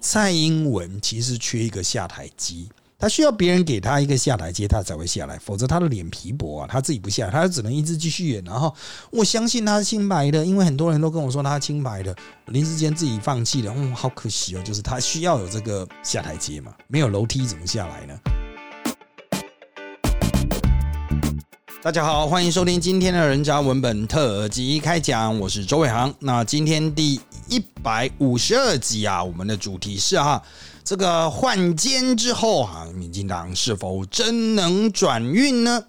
蔡英文其实缺一个下台机，他需要别人给他一个下台阶，他才会下来，否则他的脸皮薄啊，他自己不下来，他只能一直继续演。然后我相信他是清白的，因为很多人都跟我说他是清白的，林志坚自己放弃了，嗯，好可惜哦，就是他需要有这个下台阶嘛，没有楼梯怎么下来呢？大家好，欢迎收听今天的人渣文本特辑开讲，我是周伟航。那今天第一百五十二集啊，我们的主题是哈，这个换监之后啊，民进党是否真能转运呢？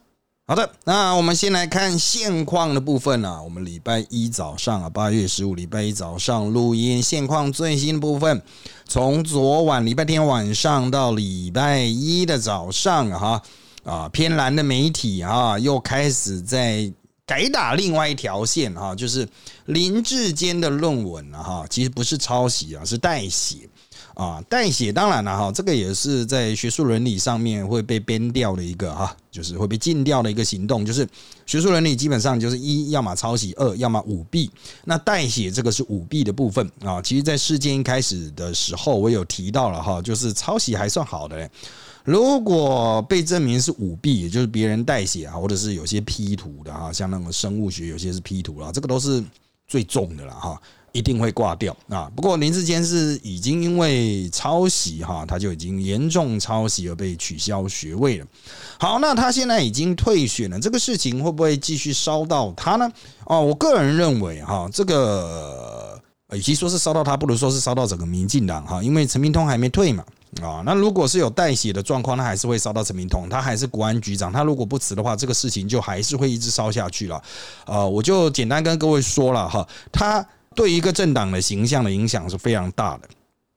好的，那我们先来看现况的部分啊。我们礼拜一早上啊，八月十五礼拜一早上录音现况最新的部分，从昨晚礼拜天晚上到礼拜一的早上哈。啊偏蓝的媒体啊，又开始在改打另外一条线哈，就是林志坚的论文了哈，其实不是抄袭啊，是代写啊，代写当然了哈，这个也是在学术伦理上面会被编掉的一个哈，就是会被禁掉的一个行动，就是学术伦理基本上就是一要么抄袭，二要么舞弊，那代写这个是舞弊的部分啊，其实，在事件一开始的时候，我有提到了哈，就是抄袭还算好的。如果被证明是舞弊，也就是别人代写啊，或者是有些 P 图的哈，像那种生物学有些是 P 图了，这个都是最重的了哈，一定会挂掉啊。不过林志坚是已经因为抄袭哈，他就已经严重抄袭而被取消学位了。好，那他现在已经退选了，这个事情会不会继续烧到他呢？哦，我个人认为哈，这个与其说是烧到他，不如说是烧到整个民进党哈，因为陈明通还没退嘛。啊，那如果是有代写的状况，那还是会烧到陈明通，他还是国安局长，他如果不辞的话，这个事情就还是会一直烧下去了。呃，我就简单跟各位说了哈，他对一个政党的形象的影响是非常大的。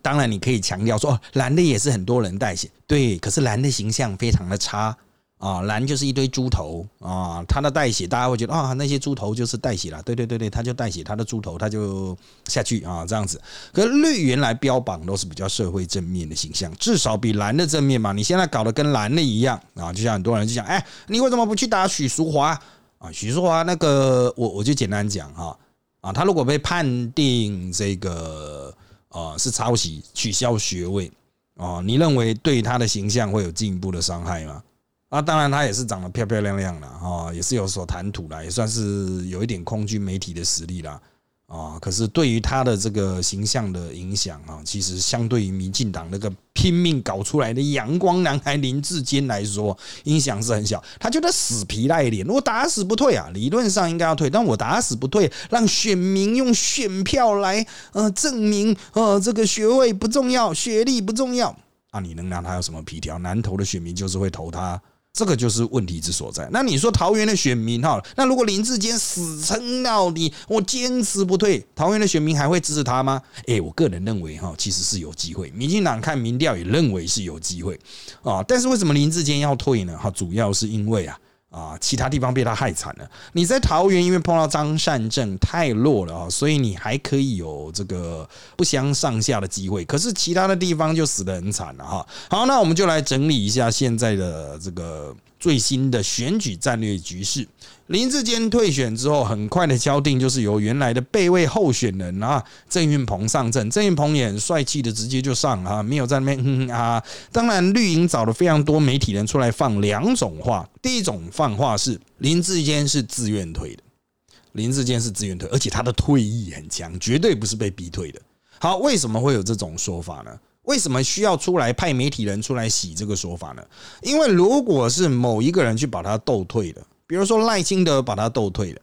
当然，你可以强调说，蓝的也是很多人代写，对，可是蓝的形象非常的差。啊，蓝就是一堆猪头啊，他的代写大家会觉得啊，那些猪头就是代写了，对对对对，他就代写他的猪头，他就下去啊这样子。可是绿原来标榜都是比较社会正面的形象，至少比蓝的正面嘛。你现在搞得跟蓝的一样啊，就像很多人就讲，哎，你为什么不去打许淑华啊？许淑华那个，我我就简单讲哈啊，他如果被判定这个啊是抄袭，取消学位啊，你认为对他的形象会有进一步的伤害吗？啊，当然，他也是长得漂漂亮亮的哈，也是有所谈吐啦，也算是有一点空军媒体的实力啦啊。可是对于他的这个形象的影响啊，其实相对于民进党那个拼命搞出来的阳光男孩林志坚来说，影响是很小。他觉得死皮赖脸，我打死不退啊，理论上应该要退，但我打死不退，让选民用选票来呃证明呃这个学位不重要，学历不重要啊，你能让他有什么皮条？南投的选民就是会投他。这个就是问题之所在。那你说桃园的选民哈，那如果林志坚死撑到底，我坚持不退，桃园的选民还会支持他吗？诶，我个人认为哈，其实是有机会。民进党看民调也认为是有机会啊。但是为什么林志坚要退呢？哈，主要是因为啊。啊，其他地方被他害惨了。你在桃园，因为碰到张善政太弱了啊，所以你还可以有这个不相上下的机会。可是其他的地方就死得很惨了哈。好，那我们就来整理一下现在的这个。最新的选举战略局势，林志坚退选之后，很快的敲定就是由原来的备位候选人啊郑运鹏上阵。郑运鹏也很帅气的直接就上啊，没有在那边哼哼啊。当然，绿营找了非常多媒体人出来放两种话。第一种放话是林志坚是自愿退的，林志坚是自愿退，而且他的退役很强，绝对不是被逼退的。好，为什么会有这种说法呢？为什么需要出来派媒体人出来洗这个说法呢？因为如果是某一个人去把他斗退的，比如说赖清德把他斗退了，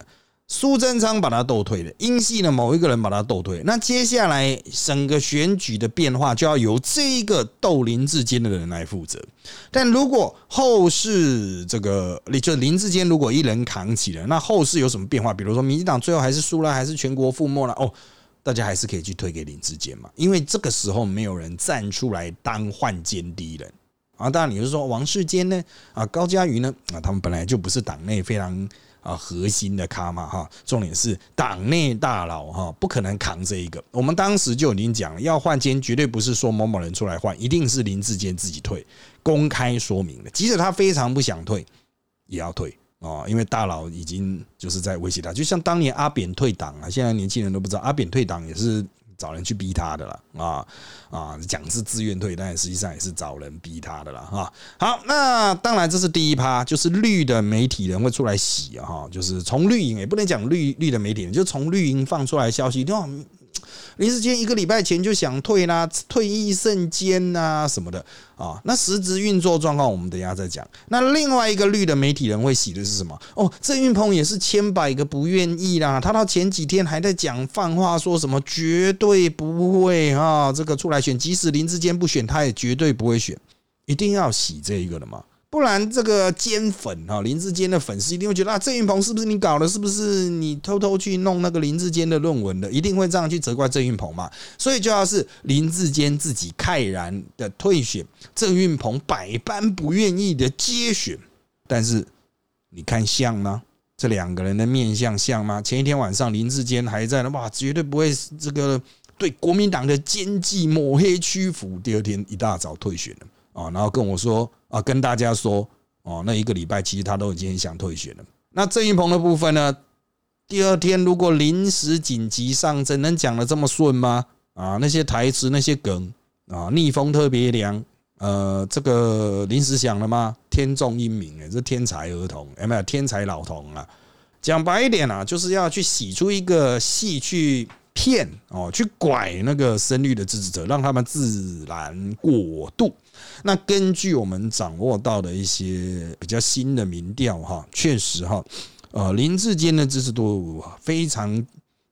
苏贞昌把他斗退了，英系的某一个人把他斗退，那接下来整个选举的变化就要由这一个斗林志坚的人来负责。但如果后世这个，你就林志坚如果一人扛起了，那后世有什么变化？比如说民进党最后还是输了，还是全国覆没了？哦。大家还是可以去推给林志坚嘛，因为这个时候没有人站出来当换奸敌人啊。当然，你是说王世坚呢？啊，高嘉瑜呢？啊，他们本来就不是党内非常啊核心的咖嘛哈。重点是党内大佬哈，不可能扛这一个。我们当时就已经讲了，要换奸绝对不是说某某人出来换，一定是林志坚自己退，公开说明的。即使他非常不想退，也要退。哦，因为大佬已经就是在威胁他，就像当年阿扁退党啊，现在年轻人都不知道阿扁退党也是找人去逼他的了啊啊，讲是自愿退，但实际上也是找人逼他的了哈。好，那当然这是第一趴，就是绿的媒体人会出来洗啊，哈，就是从绿营也不能讲绿绿的媒体人，就从绿营放出来消息，哇，林志坚一个礼拜前就想退啦，退役瞬间呐什么的啊，那实质运作状况我们等下再讲。那另外一个绿的媒体人会洗的是什么？哦，郑运鹏也是千百个不愿意啦，他到前几天还在讲放话，说什么绝对不会啊，这个出来选，即使林志坚不选，他也绝对不会选，一定要洗这一个的嘛。不然，这个奸粉哈林志坚的粉丝一定会觉得啊，郑云鹏是不是你搞的？是不是你偷偷去弄那个林志坚的论文的？一定会这样去责怪郑云鹏嘛？所以就要是林志坚自己慨然的退选，郑云鹏百般不愿意的接选。但是你看像吗？这两个人的面相像吗？前一天晚上林志坚还在呢，哇，绝对不会这个对国民党的奸计抹黑屈服。第二天一大早退选了。啊，然后跟我说啊，跟大家说哦，那一个礼拜其实他都已经很想退选了。那郑云鹏的部分呢？第二天如果临时紧急上阵，能讲的这么顺吗？啊，那些台词那些梗啊，逆风特别凉，呃，这个临时想了吗？天纵英明哎，这天才儿童有没有？天才老童啊？讲白一点啊，就是要去洗出一个戏去。骗哦，去拐那个深绿的支持者，让他们自然过渡。那根据我们掌握到的一些比较新的民调，哈，确实哈，呃，林志坚的支持度非常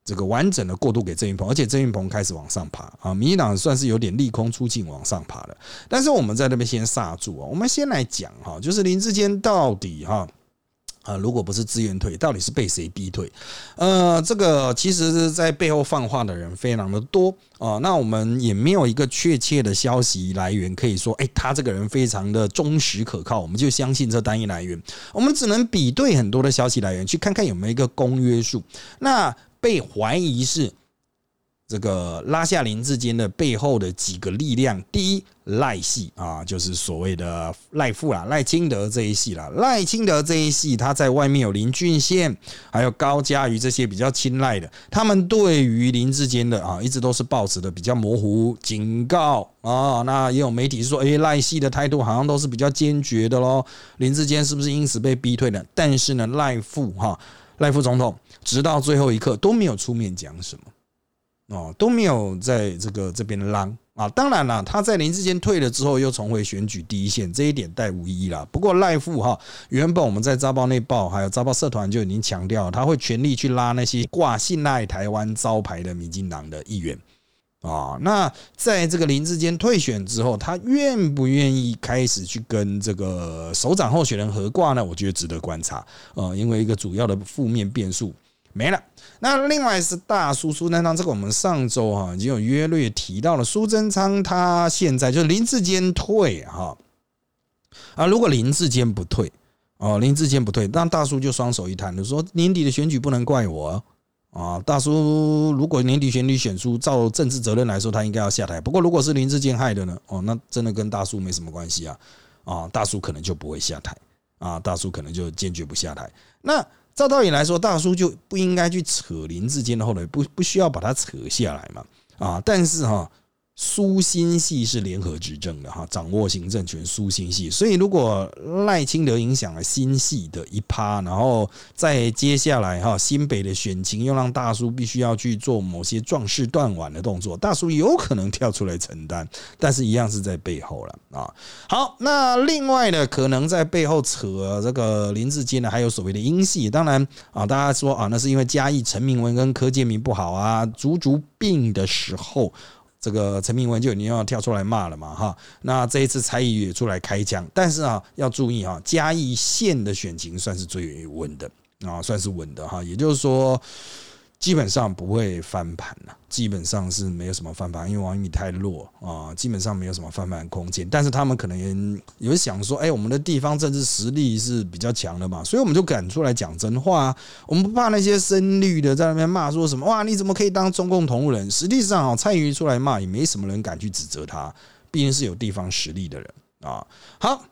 这个完整的过渡给郑云鹏，而且郑云鹏开始往上爬啊，民进党算是有点利空出尽往上爬了。但是我们在那边先刹住啊，我们先来讲哈，就是林志坚到底哈。啊，如果不是自愿退，到底是被谁逼退？呃，这个其实是在背后放话的人非常的多啊。那我们也没有一个确切的消息来源，可以说，哎，他这个人非常的忠实可靠，我们就相信这单一来源。我们只能比对很多的消息来源，去看看有没有一个公约数。那被怀疑是。这个拉下林志坚的背后的几个力量，第一赖系啊，就是所谓的赖富啦，赖清德这一系啦，赖清德这一系，他在外面有林俊宪，还有高嘉瑜这些比较青睐的，他们对于林志坚的啊，一直都是保持的比较模糊，警告啊，那也有媒体说，哎，赖系的态度好像都是比较坚决的喽，林志坚是不是因此被逼退了？但是呢，赖富哈，赖副总统直到最后一刻都没有出面讲什么。哦，都没有在这个这边浪啊！当然了，他在林志坚退了之后，又重回选举第一线，这一点带无疑了。不过赖富哈，原本我们在《扎报内报》还有《扎报社团》就已经强调，他会全力去拉那些挂信赖台湾招牌的民进党的议员啊。那在这个林志坚退选之后，他愿不愿意开始去跟这个首长候选人合挂呢？我觉得值得观察啊，因为一个主要的负面变数。没了。那另外是大叔苏贞昌，这个我们上周哈已经有约略提到了。苏贞昌他现在就是林志坚退哈啊，如果林志坚不退哦，林志坚不退，那大叔就双手一摊，就说年底的选举不能怪我啊。大叔如果年底选举选出，照政治责任来说，他应该要下台。不过如果是林志坚害的呢？哦，那真的跟大叔没什么关系啊啊，大叔可能就不会下台啊，大叔可能就坚决不下台。那。照道理来说，大叔就不应该去扯林志坚的后腿，不不需要把他扯下来嘛？啊，但是哈。苏新系是联合执政的哈，掌握行政权。苏新系，所以如果赖清德影响了新系的一趴，然后在接下来哈新北的选情又让大叔必须要去做某些壮士断腕的动作，大叔有可能跳出来承担，但是一样是在背后了啊。好，那另外呢，可能在背后扯这个林志坚呢，还有所谓的英系，当然啊，大家说啊，那是因为嘉义陈明文跟柯建明不好啊，足足病的时候。这个陈明文就已经要跳出来骂了嘛，哈，那这一次蔡依也出来开枪，但是啊，要注意哈，嘉义县的选情算是最稳的啊，算是稳的哈，也就是说。基本上不会翻盘了，基本上是没有什么翻盘，因为王一米太弱啊，基本上没有什么翻盘空间。但是他们可能也有想说，哎，我们的地方政治实力是比较强的嘛，所以我们就敢出来讲真话。我们不怕那些深绿的在那边骂说什么，哇，你怎么可以当中共同路人？实际上啊，蔡英出来骂，也没什么人敢去指责他，毕竟是有地方实力的人啊。好。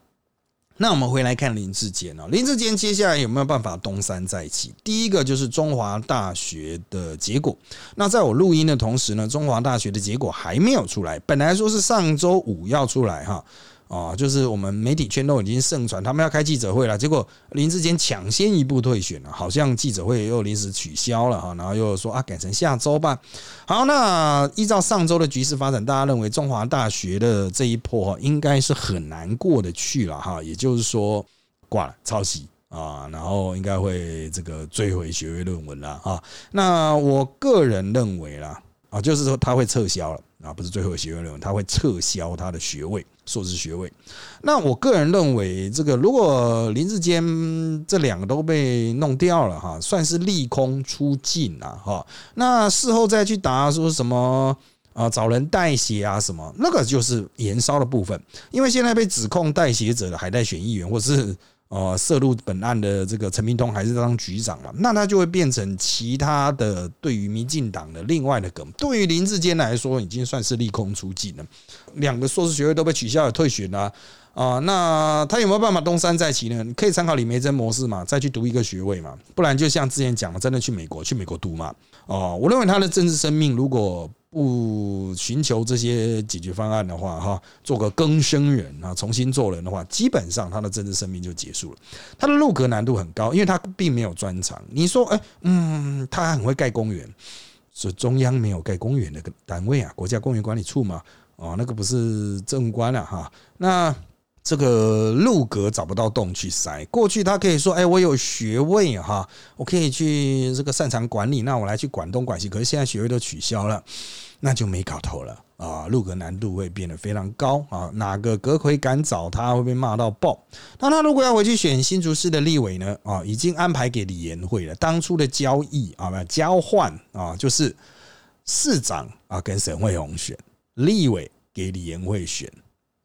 那我们回来看林志坚哦，林志坚接下来有没有办法东山再起？第一个就是中华大学的结果。那在我录音的同时呢，中华大学的结果还没有出来，本来说是上周五要出来哈。啊，就是我们媒体圈都已经盛传他们要开记者会了，结果林志坚抢先一步退选了，好像记者会又临时取消了哈，然后又说啊改成下周吧。好，那依照上周的局势发展，大家认为中华大学的这一波应该是很难过的去了哈，也就是说挂了抄袭啊，然后应该会这个追回学位论文了啊。那我个人认为啦。啊，就是说他会撤销了啊，不是最后学位论文，他会撤销他的学位，硕士学位。那我个人认为，这个如果林志坚这两个都被弄掉了哈，算是利空出尽了哈。那事后再去答说什么啊，找人代写啊什么，那个就是延烧的部分，因为现在被指控代写者的还在选议员或是。呃，涉入本案的这个陈明通还是当局长嘛？那他就会变成其他的对于民进党的另外的梗。对于林志坚来说，已经算是利空出尽了。两个硕士学位都被取消了，退选了。啊那他有没有办法东山再起呢？你可以参考李梅珍模式嘛，再去读一个学位嘛。不然就像之前讲的，真的去美国，去美国读嘛。哦，我认为他的政治生命如果。不寻求这些解决方案的话，哈，做个更生人啊，重新做人的话，基本上他的政治生命就结束了。他的入阁难度很高，因为他并没有专长。你说，哎，嗯，他很会盖公园，是中央没有盖公园的单位啊，国家公园管理处嘛，哦，那个不是政官了哈。那这个入阁找不到洞去塞。过去他可以说，哎，我有学位哈，我可以去这个擅长管理，那我来去管东管西。可是现在学位都取消了。那就没搞头了啊！入阁难度会变得非常高啊！哪个阁魁敢找他，会被骂到爆。那他如果要回去选新竹市的立委呢？啊，已经安排给李延慧了。当初的交易啊，不交换啊，就是市长啊跟沈惠宏选，立委给李延慧选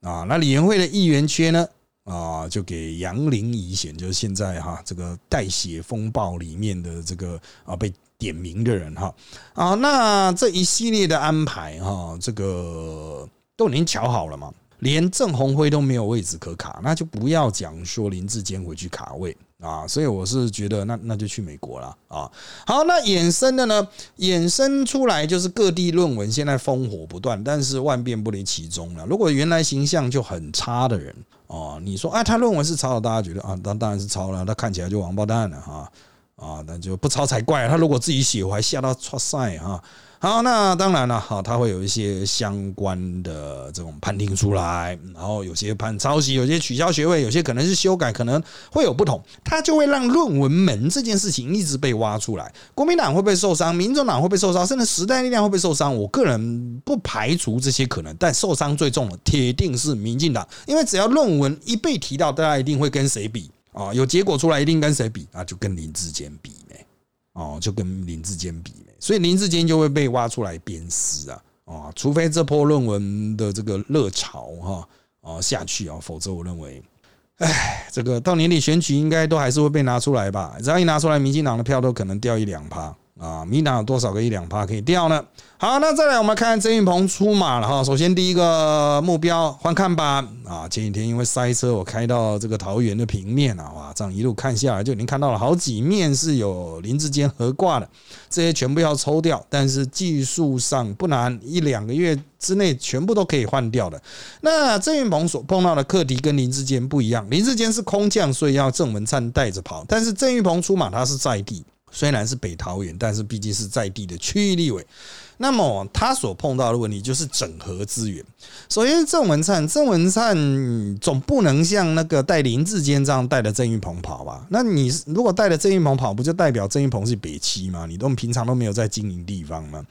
啊。那李元惠的议员缺呢？啊，就给杨玲仪选，就是现在哈这个代写风暴里面的这个啊被。点名的人哈啊，那这一系列的安排哈，这个都已经瞧好了嘛，连郑鸿辉都没有位置可卡，那就不要讲说林志坚回去卡位啊，所以我是觉得那那就去美国了啊。好，那衍生的呢，衍生出来就是各地论文现在烽火不断，但是万变不离其宗了。如果原来形象就很差的人哦，你说啊，他论文是抄的，大家觉得啊，当当然是抄了，他看起来就王八蛋了哈。啊，那就不抄才怪。他如果自己写，我还吓到出赛哈。好，那当然了，哈，他会有一些相关的这种判定出来，然后有些判抄袭，有些取消学位，有些可能是修改，可能会有不同。他就会让论文门这件事情一直被挖出来。国民党会不会受伤？民众党会不会受伤？甚至时代力量会不会受伤？我个人不排除这些可能，但受伤最重的铁定是民进党，因为只要论文一被提到，大家一定会跟谁比。哦，有结果出来一定跟谁比啊？就跟林志坚比没？哦，就跟林志坚比？所以林志坚就会被挖出来鞭尸啊！啊，除非这波论文的这个热潮哈啊下去啊，否则我认为，哎，这个到年底选举应该都还是会被拿出来吧？只要一拿出来，民进党的票都可能掉一两趴。啊，民党有多少个一两趴可以掉呢？好，那再来我们看郑云鹏出马了哈。首先第一个目标换看板啊，前几天因为塞车，我开到这个桃园的平面啊，哇，这样一路看下来就已经看到了好几面是有林志坚合挂的，这些全部要抽掉，但是技术上不难，一两个月之内全部都可以换掉的。那郑云鹏所碰到的课题跟林志坚不一样，林志坚是空降，所以要郑文灿带着跑，但是郑云鹏出马他是在地。虽然是北桃园，但是毕竟是在地的区域立委，那么他所碰到的问题就是整合资源。首先，郑文灿，郑文灿总不能像那个带林志坚这样带着郑运鹏跑吧？那你如果带着郑运鹏跑，不就代表郑运鹏是北七吗？你都平常都没有在经营地方吗？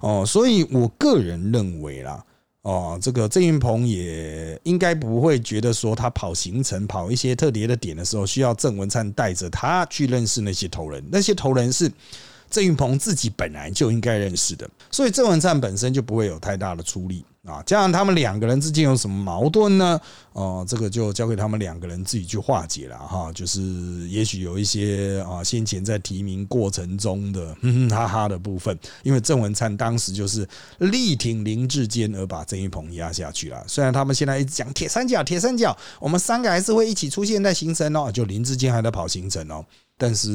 哦，所以我个人认为啦。哦，这个郑云鹏也应该不会觉得说他跑行程、跑一些特别的点的时候，需要郑文灿带着他去认识那些头人。那些头人是郑云鹏自己本来就应该认识的，所以郑文灿本身就不会有太大的出力啊。加上他们两个人之间有什么矛盾呢？哦，这个就交给他们两个人自己去化解了哈。就是也许有一些啊，先前在提名过程中的哼哼哈哈的部分，因为郑文灿当时就是力挺林志坚而把郑云鹏压下去了。虽然他们现在一直讲铁三角，铁三角，我们三个还是会一起出现在行程哦，就林志坚还在跑行程哦。但是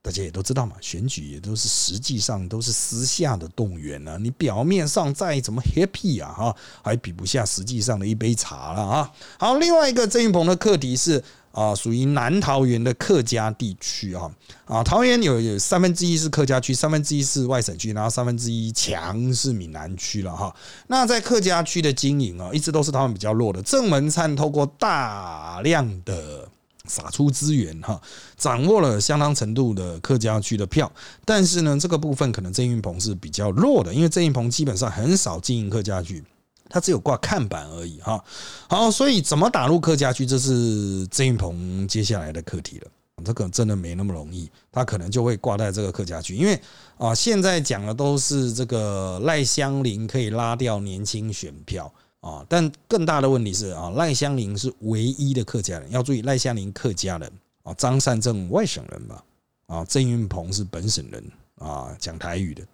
大家也都知道嘛，选举也都是实际上都是私下的动员啊。你表面上再怎么 happy 啊，哈，还比不下实际上的一杯茶了啊。好，另外一个郑云鹏的课题是啊，属于南桃园的客家地区啊啊，桃园有有三分之一是客家区，三分之一是外省区，然后三分之一强是闽南区了哈。那在客家区的经营啊，一直都是他们比较弱的。郑文灿透过大量的。撒出资源哈，掌握了相当程度的客家区的票，但是呢，这个部分可能郑运鹏是比较弱的，因为郑运鹏基本上很少经营客家区，他只有挂看板而已哈。好，所以怎么打入客家区，这是郑运鹏接下来的课题了。这个真的没那么容易，他可能就会挂在这个客家区，因为啊，现在讲的都是这个赖香林可以拉掉年轻选票。啊，但更大的问题是啊，赖香林是唯一的客家人，要注意赖香林客家人啊，张善政外省人吧，啊，郑云鹏是本省人啊，讲台语的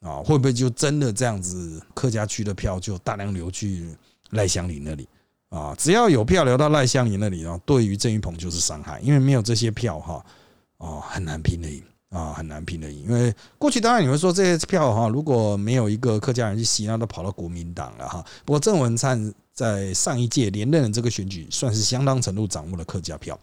啊，会不会就真的这样子，客家区的票就大量流去赖香林那里啊？只要有票流到赖香林那里啊，对于郑云鹏就是伤害，因为没有这些票哈，哦，很难拼的赢。啊，很难拼的赢，因为过去当然你会说这些票哈，如果没有一个客家人去吸，那都跑到国民党了哈。不过郑文灿在上一届连任的这个选举，算是相当程度掌握了客家票。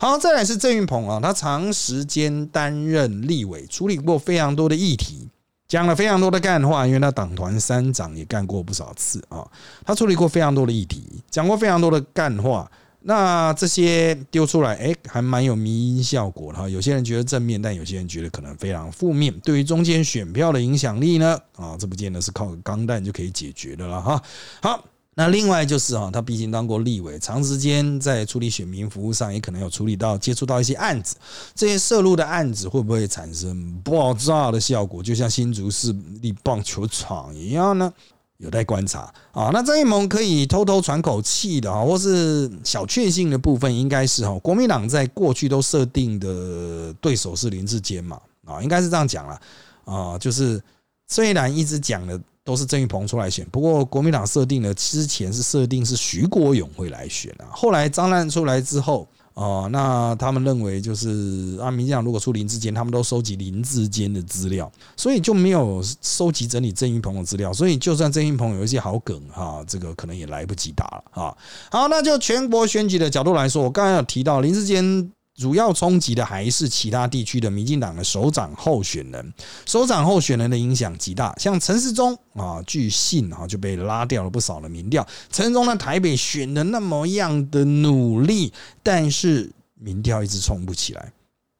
好，再来是郑运鹏啊，他长时间担任立委，处理过非常多的议题，讲了非常多的干话，因为他党团三长也干过不少次啊，他处理过非常多的议题，讲过非常多的干话。那这些丢出来，哎，还蛮有迷因效果的哈。有些人觉得正面，但有些人觉得可能非常负面。对于中间选票的影响力呢，啊，这不见得是靠钢弹就可以解决的了哈。好，那另外就是哈，他毕竟当过立委，长时间在处理选民服务上，也可能有处理到接触到一些案子。这些涉入的案子会不会产生爆炸的效果？就像新竹市立棒球场一样呢？有待观察啊。那张艺谋可以偷偷喘口气的啊，或是小确幸的部分，应该是哈，国民党在过去都设定的对手是林志坚嘛啊，应该是这样讲了啊。就是虽然一直讲的都是郑玉鹏出来选，不过国民党设定的之前是设定是徐国勇会来选啊，后来张烂出来之后。哦，那他们认为就是啊，民进党如果出林志坚，他们都收集林志坚的资料，所以就没有收集整理郑云鹏的资料，所以就算郑云鹏有一些好梗哈，这个可能也来不及打了啊。好，那就全国选举的角度来说，我刚刚有提到林志坚。主要冲击的还是其他地区的民进党的首长候选人，首长候选人的影响极大。像陈世忠啊，据信啊就被拉掉了不少的民调。陈世忠在台北选的那么样的努力，但是民调一直冲不起来。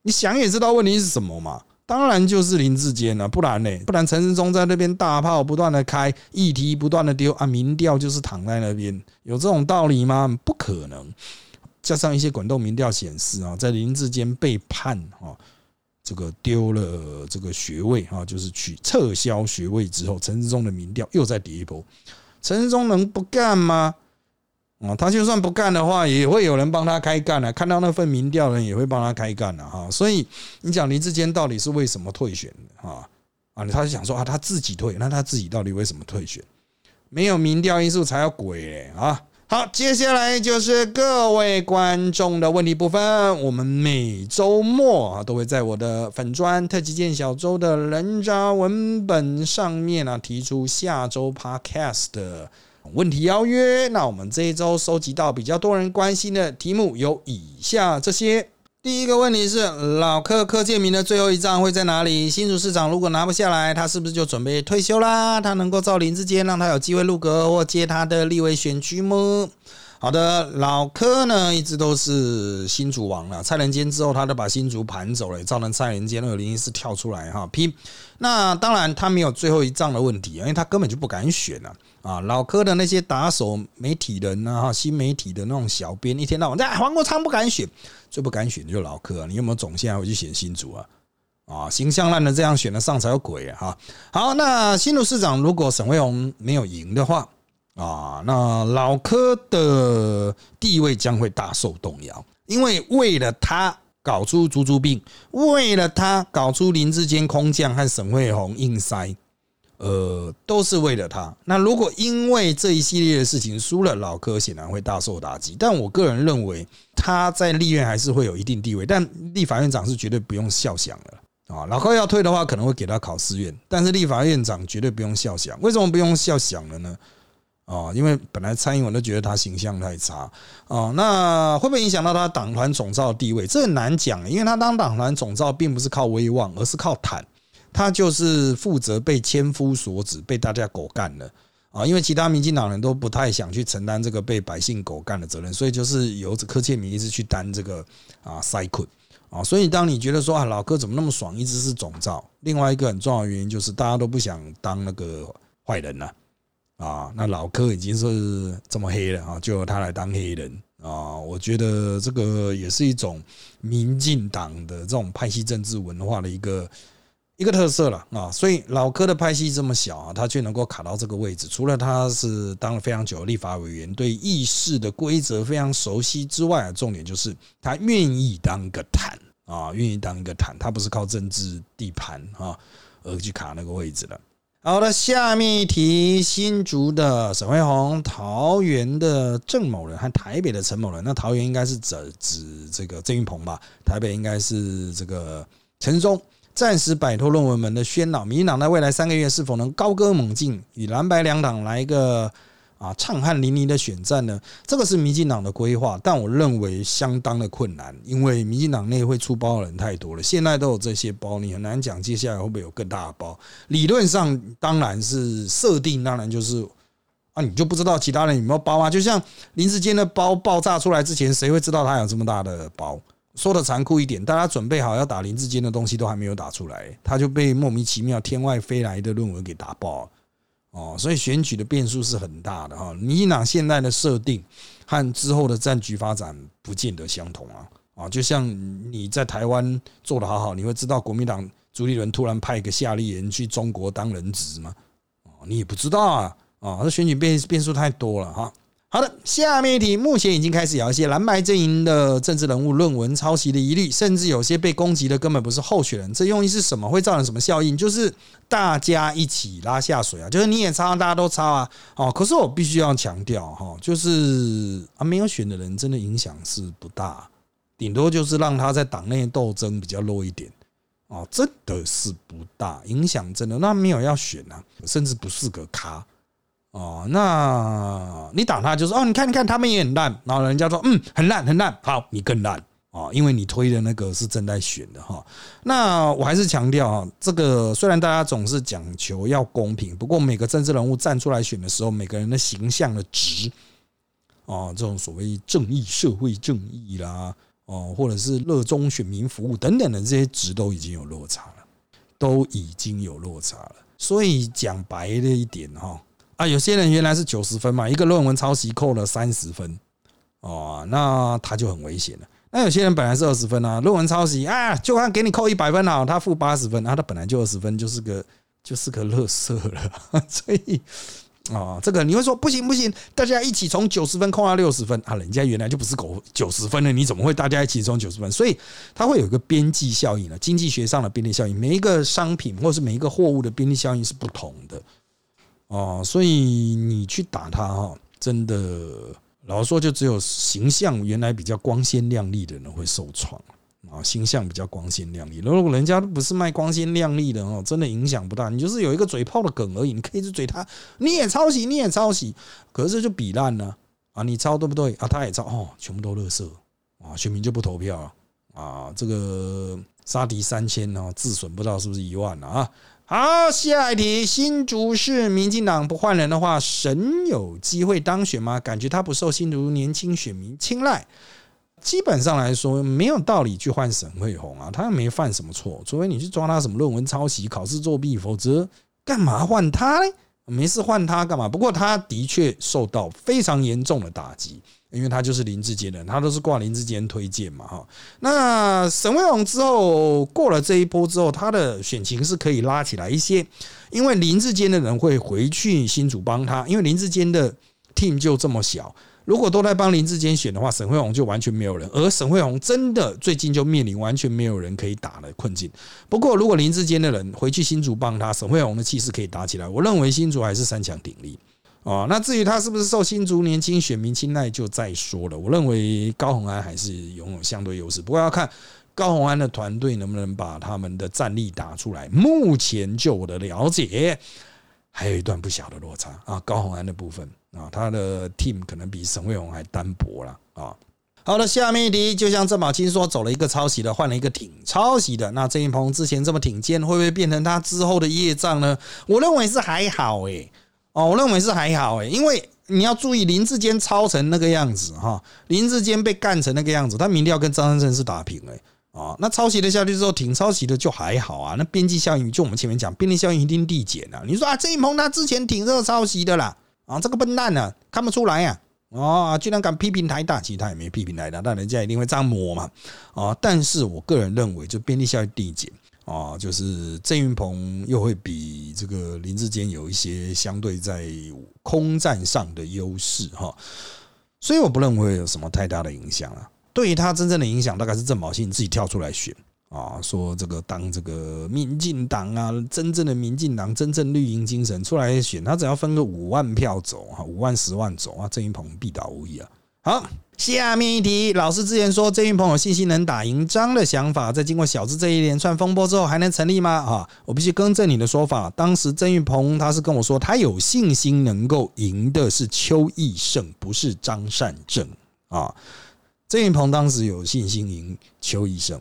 你想也知道问题是什么嘛？当然就是林志坚了，不然呢？不然陈世忠在那边大炮不断的开，议题不断的丢啊，民调就是躺在那边，有这种道理吗？不可能。加上一些滚动民调显示啊，在林志坚被判啊，这个丢了这个学位啊，就是取撤销学位之后，陈世忠的民调又在跌一波。陈世忠能不干吗？啊，他就算不干的话，也会有人帮他开干啊。看到那份民调，人也会帮他开干了哈。所以你讲林志坚到底是为什么退选啊？啊，他就想说啊，他自己退，那他自己到底为什么退选？没有民调因素才要鬼啊！好，接下来就是各位观众的问题部分。我们每周末啊，都会在我的粉砖特级见小周的人渣文本上面呢，提出下周 podcast 的问题邀约。那我们这一周收集到比较多人关心的题目有以下这些。第一个问题是老柯柯建明的最后一仗会在哪里？新竹市长如果拿不下来，他是不是就准备退休啦？他能够造林之间让他有机会入阁或接他的立委选区吗？好的，老柯呢一直都是新竹王了。蔡仁坚之后，他都把新竹盘走了，造成蔡仁坚二零一四跳出来哈拼。那当然他没有最后一仗的问题，因为他根本就不敢选了啊。老柯的那些打手媒体人啊，哈，新媒体的那种小编，一天到晚在黄国昌不敢选，最不敢选的就老柯。你有没有总线还会去选新竹啊？啊，形象烂的这样选的上才有鬼啊！哈，好，那新竹市长如果沈惠宏没有赢的话。啊，那老柯的地位将会大受动摇，因为为了他搞出猪猪病，为了他搞出林志坚空降和沈惠红硬塞，呃，都是为了他。那如果因为这一系列的事情输了，老柯显然会大受打击。但我个人认为他在立院还是会有一定地位，但立法院长是绝对不用笑想了啊。老柯要退的话，可能会给他考试院，但是立法院长绝对不用笑想。为什么不用笑想了呢？哦，因为本来蔡英文都觉得他形象太差哦，那会不会影响到他党团总召地位？这很难讲，因为他当党团总召并不是靠威望，而是靠坦，他就是负责被千夫所指，被大家狗干了啊！因为其他民进党人都不太想去承担这个被百姓狗干的责任，所以就是由柯建铭一直去担这个啊塞困啊。所以当你觉得说啊老哥怎么那么爽，一直是总召，另外一个很重要的原因就是大家都不想当那个坏人了。啊那老柯已经是这么黑了啊，就由他来当黑人啊，我觉得这个也是一种民进党的这种派系政治文化的一个一个特色了啊。所以老柯的派系这么小啊，他却能够卡到这个位置，除了他是当了非常久的立法委员，对议事的规则非常熟悉之外，重点就是他愿意当个坦啊，愿意当一个坦，他不是靠政治地盘啊而去卡那个位置的。好的，下面一题：新竹的沈惠宏、桃园的郑某人和台北的陈某人。那桃园应该是指指这个郑云鹏吧？台北应该是这个陈松。暂时摆脱论文门的喧闹，民进党在未来三个月是否能高歌猛进，与蓝白两党来一个？啊，畅汗淋漓的选战呢，这个是民进党的规划，但我认为相当的困难，因为民进党内会出包的人太多了，现在都有这些包，你很难讲接下来会不会有更大的包。理论上当然是设定，当然就是啊，你就不知道其他人有没有包啊。就像林志坚的包爆炸出来之前，谁会知道他有这么大的包？说的残酷一点，大家准备好要打林志坚的东西都还没有打出来，他就被莫名其妙天外飞来的论文给打爆。哦，所以选举的变数是很大的哈。民进党现在的设定和之后的战局发展不见得相同啊啊！就像你在台湾做的好好，你会知道国民党朱立伦突然派一个夏立言去中国当人质吗？哦，你也不知道啊啊！这选举变变数太多了哈。好的，下面一题，目前已经开始有一些蓝白阵营的政治人物论文抄袭的疑虑，甚至有些被攻击的根本不是候选人。这用意是什么？会造成什么效应？就是大家一起拉下水啊！就是你也抄，大家都抄啊！哦，可是我必须要强调哈，就是啊，没有选的人真的影响是不大，顶多就是让他在党内斗争比较弱一点哦，真的是不大影响，真的那没有要选啊，甚至不是个咖。哦，那你打他就是哦，你看，你看，他们也很烂，然后人家说嗯，很烂，很烂，好，你更烂哦，因为你推的那个是正在选的哈。那我还是强调啊，这个虽然大家总是讲求要公平，不过每个政治人物站出来选的时候，每个人的形象的值哦，这种所谓正义、社会正义啦，哦，或者是热衷选民服务等等的这些值都已经有落差了，都已经有落差了。所以讲白了一点哈。啊，有些人原来是九十分嘛，一个论文抄袭扣了三十分，哦，那他就很危险了。那有些人本来是二十分啊，论文抄袭啊，就算给你扣一百分好，他负八十分，啊，他本来就二十分，就是个就是个乐色了。所以啊，这个你会说不行不行，大家一起从九十分扣到六十分啊，人家原来就不是狗九十分了，你怎么会大家一起从九十分？所以它会有一个边际效应的，经济学上的边际效应，每一个商品或是每一个货物的边际效应是不同的。哦，所以你去打他哈，真的老实说，就只有形象原来比较光鲜亮丽的人会受创啊，形象比较光鲜亮丽。如果人家不是卖光鲜亮丽的哦，真的影响不大。你就是有一个嘴炮的梗而已，你可以去嘴他，你也抄袭，你也抄袭，可是就比烂了啊！你抄对不对啊？他也抄哦，全部都乐色啊，选民就不投票啊。这个杀敌三千哦，自损不知道是不是一万了啊？好，下一题，新竹市民进党不换人的话，神有机会当选吗？感觉他不受新竹年轻选民青睐。基本上来说，没有道理去换沈惠宏啊，他又没犯什么错，除非你去抓他什么论文抄袭、考试作弊，否则干嘛换他呢？没事换他干嘛？不过他的确受到非常严重的打击。因为他就是林志坚的，他都是挂林志坚推荐嘛，哈。那沈威宏之后过了这一波之后，他的选情是可以拉起来一些，因为林志坚的人会回去新主帮他，因为林志坚的 team 就这么小，如果都在帮林志坚选的话，沈卫宏就完全没有人，而沈卫宏真的最近就面临完全没有人可以打的困境。不过，如果林志坚的人回去新竹帮他，沈卫宏的气势可以打起来，我认为新竹还是三强鼎立。哦，那至于他是不是受新竹年轻选民青睐，就再说了。我认为高鸿安还是拥有相对优势，不过要看高鸿安的团队能不能把他们的战力打出来。目前就我的了解，还有一段不小的落差啊。高鸿安的部分啊，他的 team 可能比沈卫红还单薄了啊。好了，下面一题，就像郑宝清说，走了一个抄袭的，换了一个挺抄袭的。那郑云鹏之前这么挺肩，会不会变成他之后的业障呢？我认为是还好诶。哦，我认为是还好诶，因为你要注意林志坚抄成那个样子哈，林志坚被干成那个样子，他民调跟张三正是打平了啊。那抄袭的下去之后，挺抄袭的就还好啊。那边际效应就我们前面讲，边际效应一定递减啊。你说啊，郑云鹏他之前挺热抄袭的啦，啊，这个笨蛋呢看不出来呀，哦，居然敢批评台大，其实他也没批评台大，但人家一定会这样抹嘛，啊。但是我个人认为，就边际效应递减。啊，就是郑云鹏又会比这个林志坚有一些相对在空战上的优势哈，所以我不认为有什么太大的影响啊。对于他真正的影响，大概是郑宝信自己跳出来选啊，说这个当这个民进党啊，真正的民进党，真正绿营精神出来选，他只要分个五万票走啊，五万十万走啊，郑云鹏必倒无疑啊。好，下面一题，老师之前说郑云鹏有信心能打赢张的想法，在经过小智这一连串风波之后，还能成立吗？啊，我必须更正你的说法。当时郑云鹏他是跟我说，他有信心能够赢的是邱义胜，不是张善政啊。郑云鹏当时有信心赢邱医生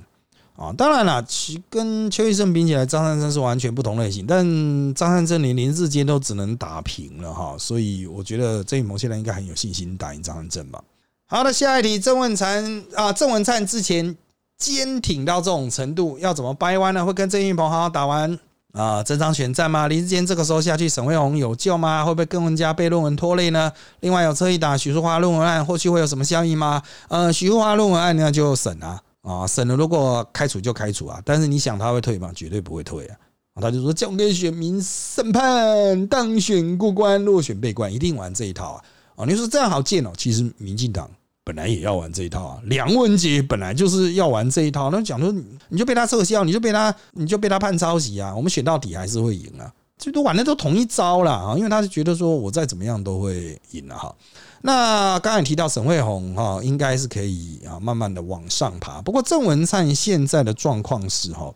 啊。当然了，其跟邱医生比起来，张善政是完全不同类型。但张善政连林志坚都只能打平了哈，所以我觉得郑云鹏现在应该很有信心打赢张三正吧。好的，下一题，郑文灿啊，郑文灿之前坚挺到这种程度，要怎么掰弯呢？会跟郑云鹏好好打完啊，这场选战吗？林志坚这个时候下去，沈惠红有救吗？会不会更加被论文拖累呢？另外有车一打，许淑华论文案后续会有什么效应吗？呃，许淑华论文案那就审啊，啊，审了如果开除就开除啊，但是你想他会退吗？绝对不会退啊，他就说交给选民审判，当选过关，落选被关，一定玩这一套啊。啊，你说这样好贱哦？其实民进党本来也要玩这一套啊，梁文杰本来就是要玩这一套。那讲说你就被他撤销，你就被他你就被他判抄袭啊，我们选到底还是会赢啊，最多玩的都同一招了啊，因为他是觉得说我再怎么样都会赢了哈。那刚才提到沈惠宏哈，应该是可以啊，慢慢的往上爬。不过郑文灿现在的状况是哈。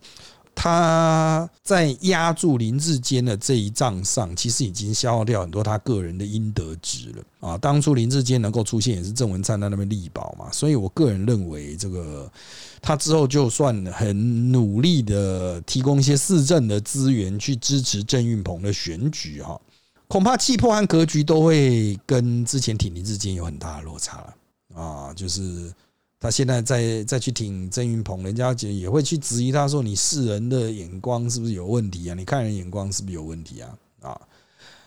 他在压住林志坚的这一仗上，其实已经消耗掉很多他个人的应得值了啊！当初林志坚能够出现，也是郑文灿在那边力保嘛，所以我个人认为，这个他之后就算很努力的提供一些市政的资源去支持郑运鹏的选举哈，恐怕气魄和格局都会跟之前挺林志坚有很大的落差了啊！就是。他现在再再去挺郑云鹏，人家也也会去质疑他说：“你世人的眼光是不是有问题啊？你看人眼光是不是有问题啊？”啊，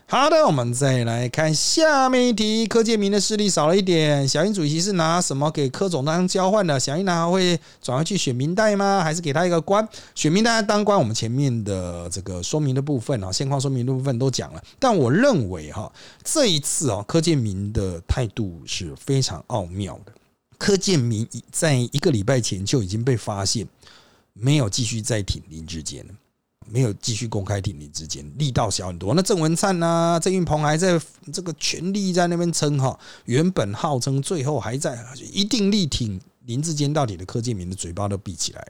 好的，我们再来看下面一题。柯建明的势力少了一点，小英主席是拿什么给柯总当交换的？小英拿会转回去选民代吗？还是给他一个官？选民代当官？我们前面的这个说明的部分啊，现况说明的部分都讲了。但我认为哈，这一次啊，柯建明的态度是非常奥妙的。柯建明在一个礼拜前就已经被发现没有继续再挺林志坚，没有继续公开挺林志坚，力道小很多。那郑文灿啊，郑运鹏还在这个全力在那边撑哈，原本号称最后还在一定力挺林志坚到底的柯建明的嘴巴都闭起来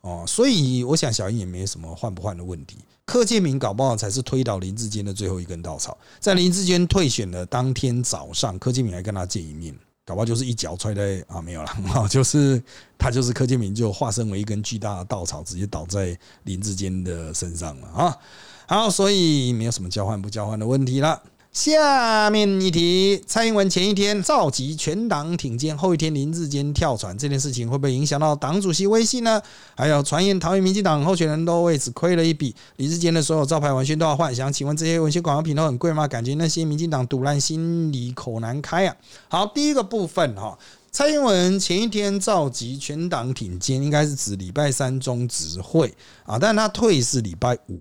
哦，所以我想小英也没什么换不换的问题。柯建明搞不好才是推倒林志坚的最后一根稻草。在林志坚退选的当天早上，柯建明还跟他见一面。搞不好就是一脚踹在啊，没有了，就是他就是柯建明就化身为一根巨大的稻草，直接倒在林志坚的身上了啊。好，所以没有什么交换不交换的问题了。下面一题，蔡英文前一天召集全党挺肩，后一天林志坚跳船，这件事情会不会影响到党主席威信呢？还有传言桃园民进党候选人都为此亏了一笔，林志坚的所有招牌文宣都要换，想请问这些文宣广告品都很贵吗？感觉那些民进党赌烂心里口难开啊！好，第一个部分哈，蔡英文前一天召集全党挺肩，应该是指礼拜三中执会啊，但他退是礼拜五。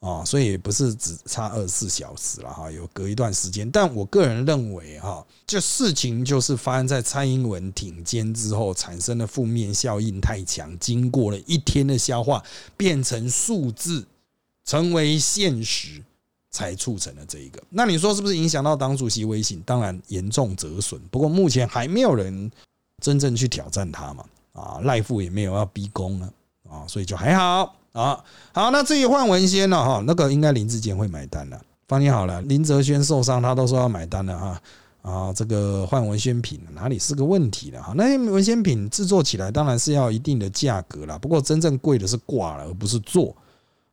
啊，所以不是只差二十四小时了哈，有隔一段时间。但我个人认为哈，这事情就是发生在蔡英文挺肩之后产生的负面效应太强，经过了一天的消化，变成数字，成为现实，才促成了这一个。那你说是不是影响到党主席威信？当然严重折损。不过目前还没有人真正去挑战他嘛，啊，赖富也没有要逼宫啊，啊，所以就还好。啊，好，那至于换文先了哈，那个应该林志坚会买单的，放心好了。林泽轩受伤，他都说要买单了哈。啊，这个换文宣品哪里是个问题了哈？那些文宣品制作起来当然是要一定的价格了，不过真正贵的是挂了，而不是做。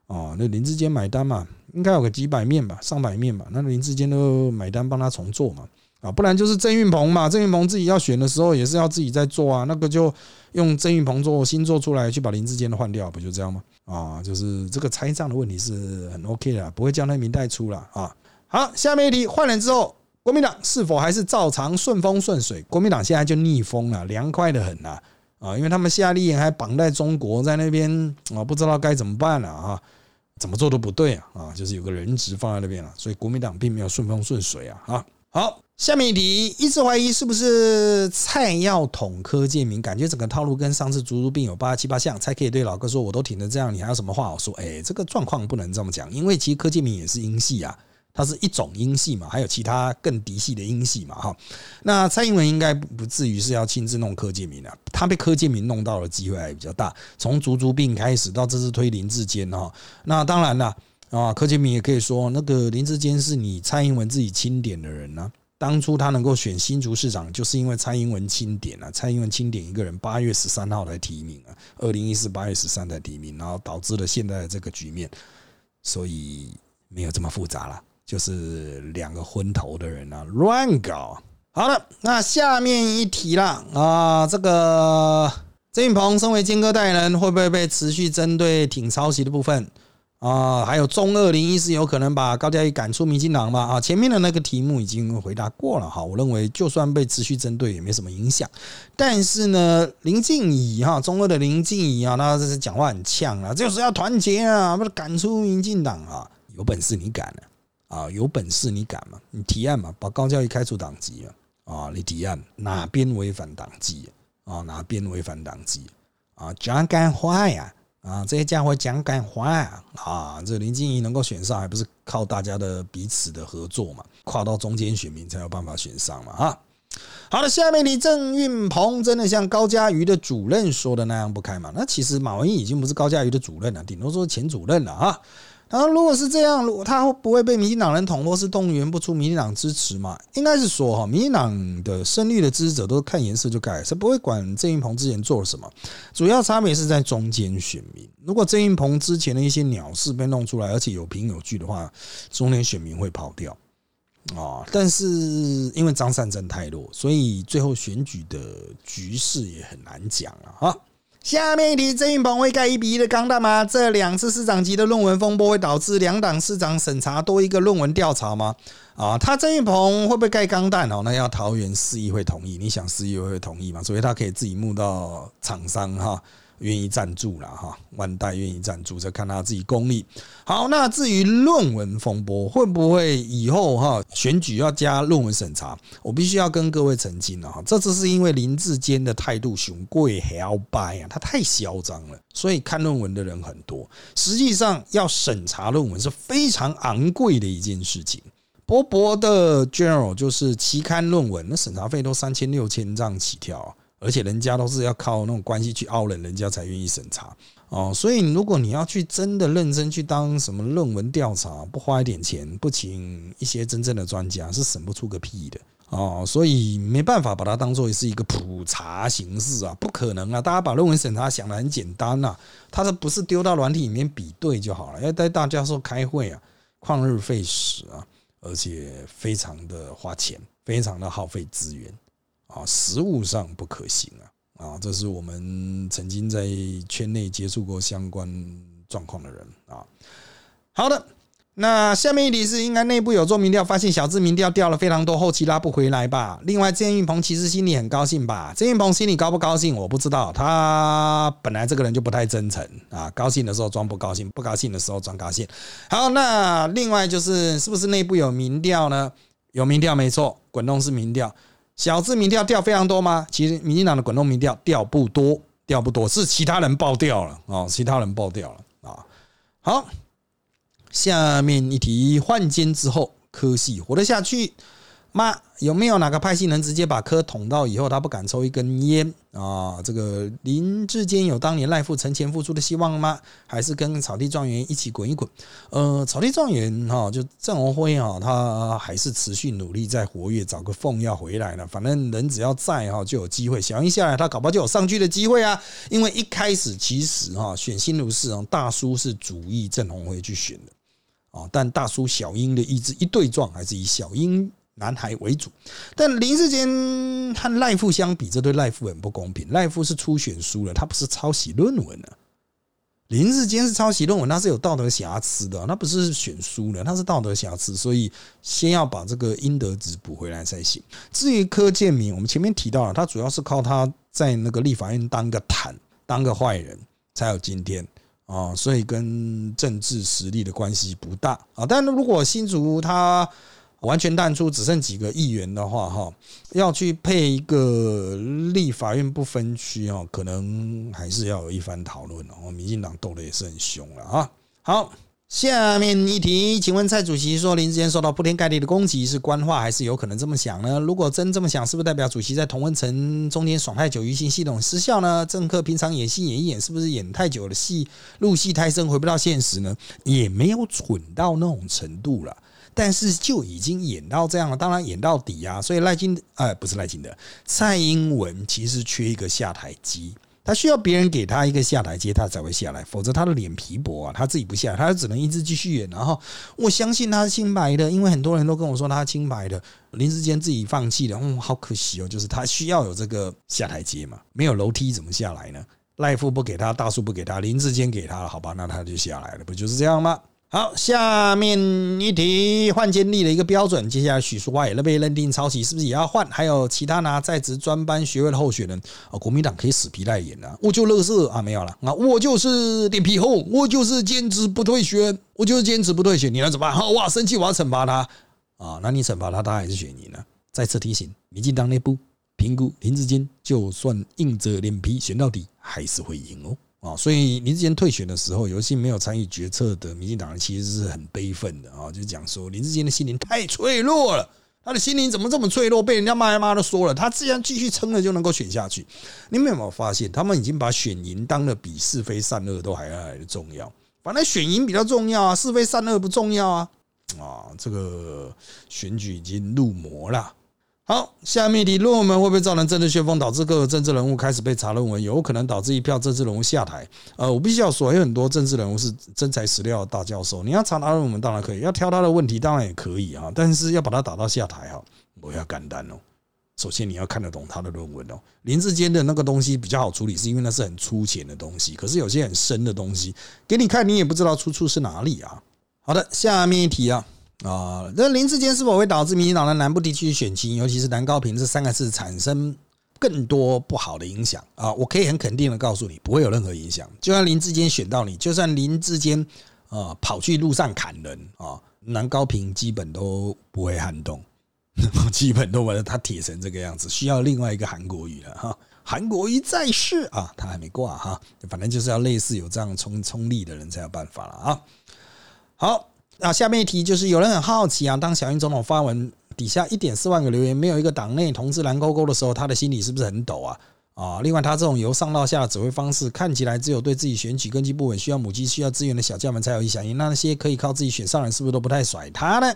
哦，那林志坚买单嘛，应该有个几百面吧，上百面吧。那林志坚都买单帮他重做嘛。啊，不然就是郑运鹏嘛，郑运鹏自己要选的时候也是要自己在做啊，那个就用郑运鹏做新做出来，去把林志坚的换掉，不就这样吗？啊，就是这个拆账的问题是很 OK 的，不会将那名带出了啊。好，下面一题，换人之后，国民党是否还是照常顺风顺水？国民党现在就逆风了，凉快的很呐啊，因为他们夏立言还绑在中国，在那边啊，不知道该怎么办了啊，怎么做都不对啊啊，就是有个人质放在那边了，所以国民党并没有顺风顺水啊啊。好。下面一题，一直怀疑是不是蔡要捅柯建明，感觉整个套路跟上次猪猪病有八七八像，才可以对老哥说我都挺成这样，你还有什么话好说？哎，这个状况不能这么讲，因为其实柯建明也是英系啊，他是一种英系嘛，还有其他更嫡系的英系嘛，哈。那蔡英文应该不至于是要亲自弄柯建明的，他被柯建明弄到的机会还比较大。从猪猪病开始到这次推林志坚哈，那当然了啊，柯建明也可以说那个林志坚是你蔡英文自己钦点的人呢。当初他能够选新竹市长，就是因为蔡英文钦点啊，蔡英文钦点一个人，八月十三号来提名啊，二零一四八月十三才提名，然后导致了现在的这个局面，所以没有这么复杂了，就是两个昏头的人啊乱搞。好了，那下面一题了啊，这个郑云鹏身为金哥代言人，会不会被持续针对挺抄袭的部分？啊，还有中二零一四有可能把高嘉瑜赶出民进党吧？啊，前面的那个题目已经回答过了哈。我认为就算被持续针对也没什么影响。但是呢，林静怡哈，中二的林静怡啊，那这是讲话很呛啊，就是要团结啊，不是赶出民进党啊，有本事你敢啊？啊，有本事你敢吗？你提案嘛，把高嘉瑜开除党籍啊？啊，你提案哪边违反党纪啊？哪边违反党纪啊？讲干话呀？啊，这些家伙讲敢话啊！这林静怡能够选上，还不是靠大家的彼此的合作嘛？跨到中间选民才有办法选上嘛？啊，好了，下面你郑运鹏真的像高嘉瑜的主任说的那样不开嘛？那其实马文义已经不是高嘉瑜的主任了，顶多说前主任了啊。然后，如果是这样，如果他不会被民进党人捅，或是动员不出民进党支持嘛？应该是说，哈，民进党的胜率的支持者都看颜色就改，是不会管郑云鹏之前做了什么。主要差别是在中间选民。如果郑云鹏之前的一些鸟事被弄出来，而且有凭有据的话，中间选民会跑掉啊。但是因为张善政太弱，所以最后选举的局势也很难讲了啊。下面一题：郑运鹏会盖一比一的钢弹吗？这两次市长级的论文风波会导致两党市长审查多一个论文调查吗？啊，他郑运鹏会不会盖钢弹哦？那要桃园市议会同意，你想市议会同意吗？所以他可以自己募到厂商哈。愿意赞助了哈，万代愿意赞助，再看他自己功力。好，那至于论文风波会不会以后哈选举要加论文审查？我必须要跟各位澄清了哈，这次是因为林志坚的态度雄贵摇摆啊，他太嚣张了，所以看论文的人很多。实际上要审查论文是非常昂贵的一件事情。博博的 journal 就是期刊论文，那审查费都三千六千这样起跳。而且人家都是要靠那种关系去凹人，人家才愿意审查哦。所以如果你要去真的认真去当什么论文调查，不花一点钱，不请一些真正的专家，是审不出个屁的哦。所以没办法把它当做是一个普查形式啊，不可能啊！大家把论文审查想的很简单呐，他这不是丢到软体里面比对就好了，要带大家说开会啊，旷日费时啊。而且非常的花钱，非常的耗费资源啊，实物上不可行啊啊！这是我们曾经在圈内接触过相关状况的人啊。好的。那下面一题是应该内部有做民调，发现小智民调掉了非常多，后期拉不回来吧？另外，郑运鹏其实心里很高兴吧？郑运鹏心里高不高兴？我不知道，他本来这个人就不太真诚啊，高兴的时候装不高兴，不高兴的时候装高兴。好，那另外就是是不是内部有民调呢？有民调没错，滚动式民调，小智民调掉非常多吗？其实民进党的滚动民调掉不多，掉不多，是其他人爆掉了哦，其他人爆掉了啊。好。下面一题，换监之后，科系活得下去吗？有没有哪个派系能直接把科捅到以后，他不敢抽一根烟啊？这个林志坚有当年赖父陈前付出的希望吗？还是跟草地状元一起滚一滚？呃，草地状元哈，就郑鸿辉哈，他还是持续努力在活跃，找个缝要回来了。反正人只要在哈，就有机会。小英下来，他搞不好就有上去的机会啊。因为一开始其实哈，选新如是啊，大叔是主意郑鸿辉去选的。啊，但大叔小英的意志一对撞，还是以小英男孩为主。但林世坚和赖富相比，这对赖富很不公平。赖富是初选输了，他不是抄袭论文啊。林世坚是抄袭论文，他是有道德瑕疵的，那不是选输了，他是道德瑕疵，所以先要把这个应得值补回来才行。至于柯建明，我们前面提到了，他主要是靠他在那个立法院当个坦，当个坏人，才有今天。啊，所以跟政治实力的关系不大啊。但如果新竹他完全淡出，只剩几个议员的话，哈，要去配一个立法院不分区哦，可能还是要有一番讨论哦。民进党斗得也是很凶了啊。好。下面一题，请问蔡主席说林志坚受到铺天盖地的攻击是官话还是有可能这么想呢？如果真这么想，是不是代表主席在同温层中间爽太久，舆情系统失效呢？政客平常演戏演一演，是不是演太久的戏入戏太深，回不到现实呢？也没有蠢到那种程度了，但是就已经演到这样了，当然演到底啊！所以赖金哎，不是赖金的，蔡英文其实缺一个下台机。他需要别人给他一个下台阶，他才会下来，否则他的脸皮薄啊，他自己不下来，他只能一直继续演。然后我相信他是清白的，因为很多人都跟我说他清白的。林志坚自己放弃了，嗯，好可惜哦，就是他需要有这个下台阶嘛，没有楼梯怎么下来呢？赖夫不给他，大树不给他，林志坚给他了，好吧，那他就下来了，不就是这样吗？好，下面一题换监立的一个标准，接下来许淑华也被认定抄袭，是不是也要换？还有其他拿在职专班学位的候选人啊，国民党可以死皮赖脸啊，我就乐色啊，没有了啊，我就是脸皮厚，我就是坚持不退学，我就是坚持不退学，你能怎么办？好哇，生气我要惩罚他啊，那你惩罚他，他还是选你呢？再次提醒，民进党内部评估林志坚，就算硬着脸皮选到底，还是会赢哦。啊，所以林志坚退选的时候，有些没有参与决策的民进党人其实是很悲愤的啊，就讲说林志坚的心灵太脆弱了，他的心灵怎么这么脆弱？被人家骂来骂都说了，他既然继续撑了就能够选下去。你们有没有发现，他们已经把选赢当了比是非善恶都还要来的重要？反正选赢比较重要啊，是非善恶不重要啊！啊，这个选举已经入魔了。好，下面一题论文会不会造成政治旋风，导致各个政治人物开始被查论文，有可能导致一票政治人物下台。呃，我必须要说，有很多政治人物是真材实料的大教授，你要查他论文当然可以，要挑他的问题当然也可以啊，但是要把他打到下台哈，不要干单哦。首先你要看得懂他的论文哦。林志坚的那个东西比较好处理，是因为那是很粗浅的东西，可是有些很深的东西给你看，你也不知道出处是哪里啊。好的，下面一题啊。啊，那林志坚是否会导致民进党的南部地区选情，尤其是南高平这三个字产生更多不好的影响啊？我可以很肯定的告诉你，不会有任何影响。就算林志坚选到你，就算林志坚啊跑去路上砍人啊，南高平基本都不会撼动，基本都把他铁成这个样子。需要另外一个韩国瑜了哈，韩国瑜在世啊，他还没挂哈，反正就是要类似有这样冲冲力的人才有办法了啊。好。那下面一题就是有人很好奇啊，当小英总统发文底下一点四万个留言，没有一个党内同志蓝勾勾的时候，他的心里是不是很抖啊？啊，另外他这种由上到下的指挥方式，看起来只有对自己选举根基不稳、需要母鸡、需要资源的小将们才有影响力，那那些可以靠自己选上人，是不是都不太甩他呢？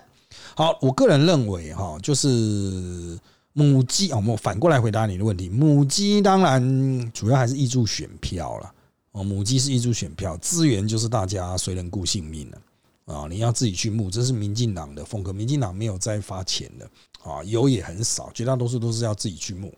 好，我个人认为哈，就是母鸡啊，我反过来回答你的问题，母鸡当然主要还是挹注选票了哦，母鸡是挹注选票，资源就是大家谁能顾性命呢？啊你要自己去募，这是民进党的风格。民进党没有再发钱的啊，有也很少，绝大多数都是要自己去募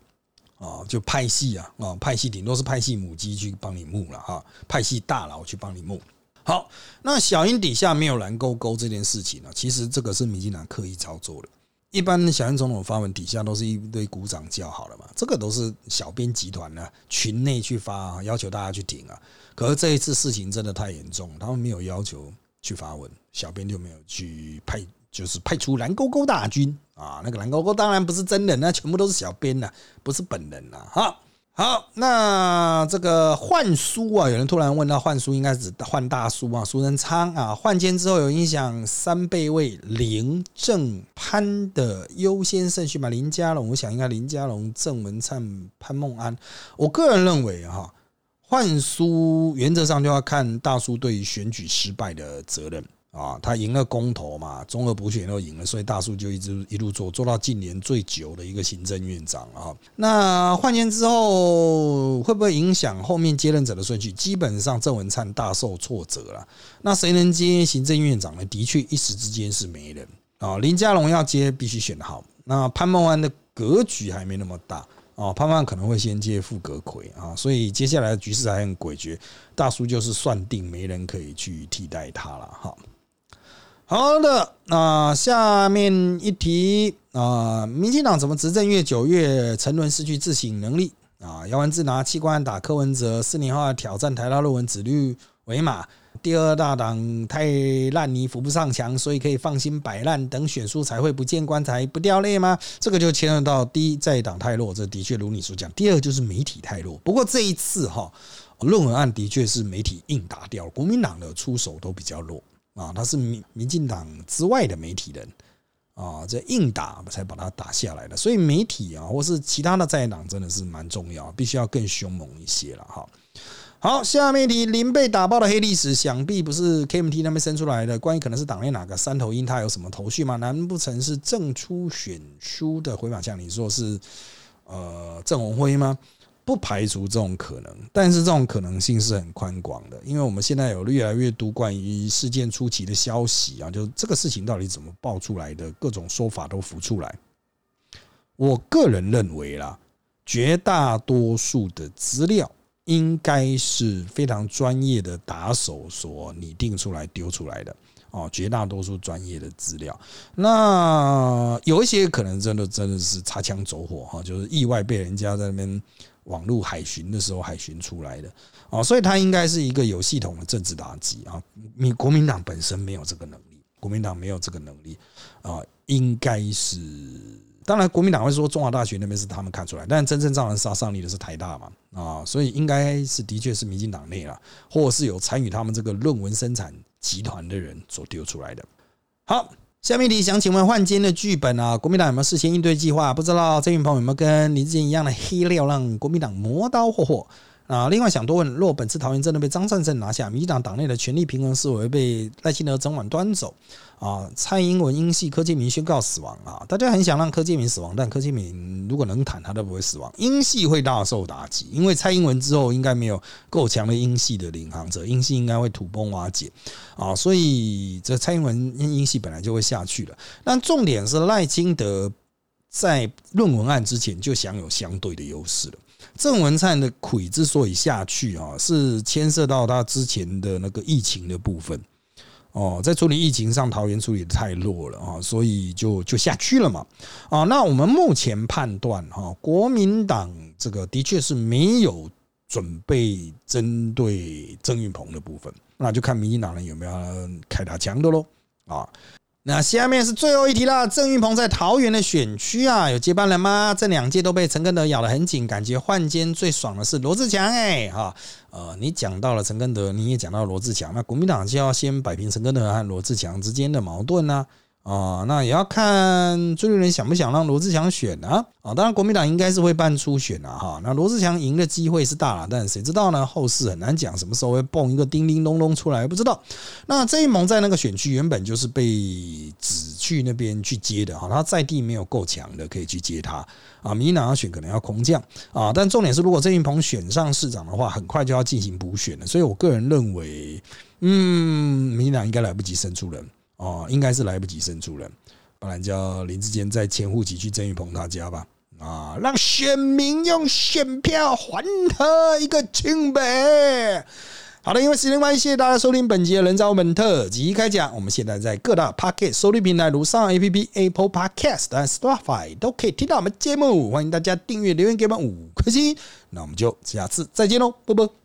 啊，就派系啊啊，派系顶多是派系母鸡去帮你募了哈，派系大佬去帮你募。好，那小英底下没有蓝勾勾这件事情呢，其实这个是民进党刻意操作的。一般小英总统发文底下都是一堆鼓掌叫好了嘛，这个都是小编集团呢群内去发，要求大家去顶啊。可是这一次事情真的太严重，他们没有要求去发文，小编就没有去派，就是派出蓝勾勾大军啊。那个蓝勾勾当然不是真人，那全部都是小编呐，不是本人呐，哈。好，那这个换书啊，有人突然问到换书，应该指换大叔啊，苏贞昌啊，换监之后有影响三倍位林郑潘的优先顺序吗？林家龙，我想应该林家龙、郑文灿、潘孟安。我个人认为哈，换书原则上就要看大叔对于选举失败的责任。啊，他赢了公投嘛，中俄补选都赢了，所以大叔就一直一路做，做到近年最久的一个行政院长啊。那换监之后会不会影响后面接任者的顺序？基本上郑文灿大受挫折了。那谁能接行政院长呢？的确一时之间是没人啊。林佳龙要接，必须选得好。那潘孟安的格局还没那么大哦，潘孟可能会先接傅格魁啊，所以接下来的局势还很诡谲。大叔就是算定没人可以去替代他了哈。好的，那下面一题啊，民进党怎么执政越久越沉沦，失去自省能力啊？姚文智拿器官打柯文哲，四年后挑战台大论文指律为马，第二大党太烂泥扶不上墙，所以可以放心摆烂，等选书才会不见棺材不掉泪吗？这个就牵涉到第一在党太弱，这的确如你所讲；第二就是媒体太弱。不过这一次哈，论文案的确是媒体硬打掉，国民党的出手都比较弱。啊，他是民民进党之外的媒体人啊，这硬打才把他打下来的。所以媒体啊，或是其他的在党，真的是蛮重要，必须要更凶猛一些了哈。好，下面题零被打爆的黑历史，想必不是 KMT 那边生出来的。关于可能是党内哪个三头鹰，他有什么头绪吗？难不成是正出选书的回马枪？你说是呃郑鸿辉吗？不排除这种可能，但是这种可能性是很宽广的，因为我们现在有越来越多关于事件初期的消息啊，就这个事情到底怎么爆出来的，各种说法都浮出来。我个人认为啦，绝大多数的资料应该是非常专业的打手所拟定出来丢出来的哦，绝大多数专业的资料，那有一些可能真的真的是擦枪走火哈，就是意外被人家在那边。网络海巡的时候海巡出来的哦，所以它应该是一个有系统的政治打击啊。你国民党本身没有这个能力，国民党没有这个能力啊，应该是当然国民党会说中华大学那边是他们看出来，但真正造成杀上力的是台大嘛啊，所以应该是的确是民进党内了，或是有参与他们这个论文生产集团的人所丢出来的。好。下面一题想请问换监的剧本啊，国民党有没有事先应对计划？不知道郑云鹏有没有跟林志坚一样的黑料，让国民党磨刀霍霍？啊，另外想多问，若本次桃园真的被张善政拿下，民进党党内的权力平衡是否被赖清德整晚端走？啊，蔡英文英系柯建明宣告死亡啊！大家很想让柯建明死亡，但柯建明如果能谈，他都不会死亡。英系会大受打击，因为蔡英文之后应该没有够强的英系的领航者，英系应该会土崩瓦解啊！所以这蔡英文英系本来就会下去了。但重点是赖清德在论文案之前就享有相对的优势了。郑文灿的魁之所以下去啊，是牵涉到他之前的那个疫情的部分哦，在处理疫情上，桃园处理的太弱了啊，所以就就下去了嘛啊。那我们目前判断哈，国民党这个的确是没有准备针对郑运鹏的部分，那就看民进党人有没有开打枪的喽啊。那下面是最后一题了。郑运鹏在桃园的选区啊，有接班人吗？这两届都被陈根德咬得很紧，感觉换监最爽的是罗志强哎哈。呃，你讲到了陈根德，你也讲到罗志强，那国民党就要先摆平陈根德和罗志强之间的矛盾呢。啊那也要看朱立伦想不想让罗志祥选啊？啊，当然国民党应该是会办初选啊，哈。那罗志祥赢的机会是大了，但谁知道呢？后事很难讲，什么时候会蹦一个叮叮咚咚出来，不知道。那这一盟在那个选区原本就是被指去那边去接的哈，他在地没有够强的可以去接他啊。民进党要选可能要空降啊，但重点是如果郑云鹏选上市长的话，很快就要进行补选了，所以我个人认为，嗯，民进党应该来不及生出人。哦，应该是来不及生出人，不然叫林志坚再迁户籍去曾玉鹏他家吧。啊，让选民用选票还他一个清白。好的，因为时间关系，谢谢大家收听本集的人造本特辑开讲。我们现在在各大 Podcast 收听平台，如上 A P P、Apple Podcast 和 Spotify 都可以听到我们节目。欢迎大家订阅、留言给我们五颗星。那我们就下次再见喽，啵啵。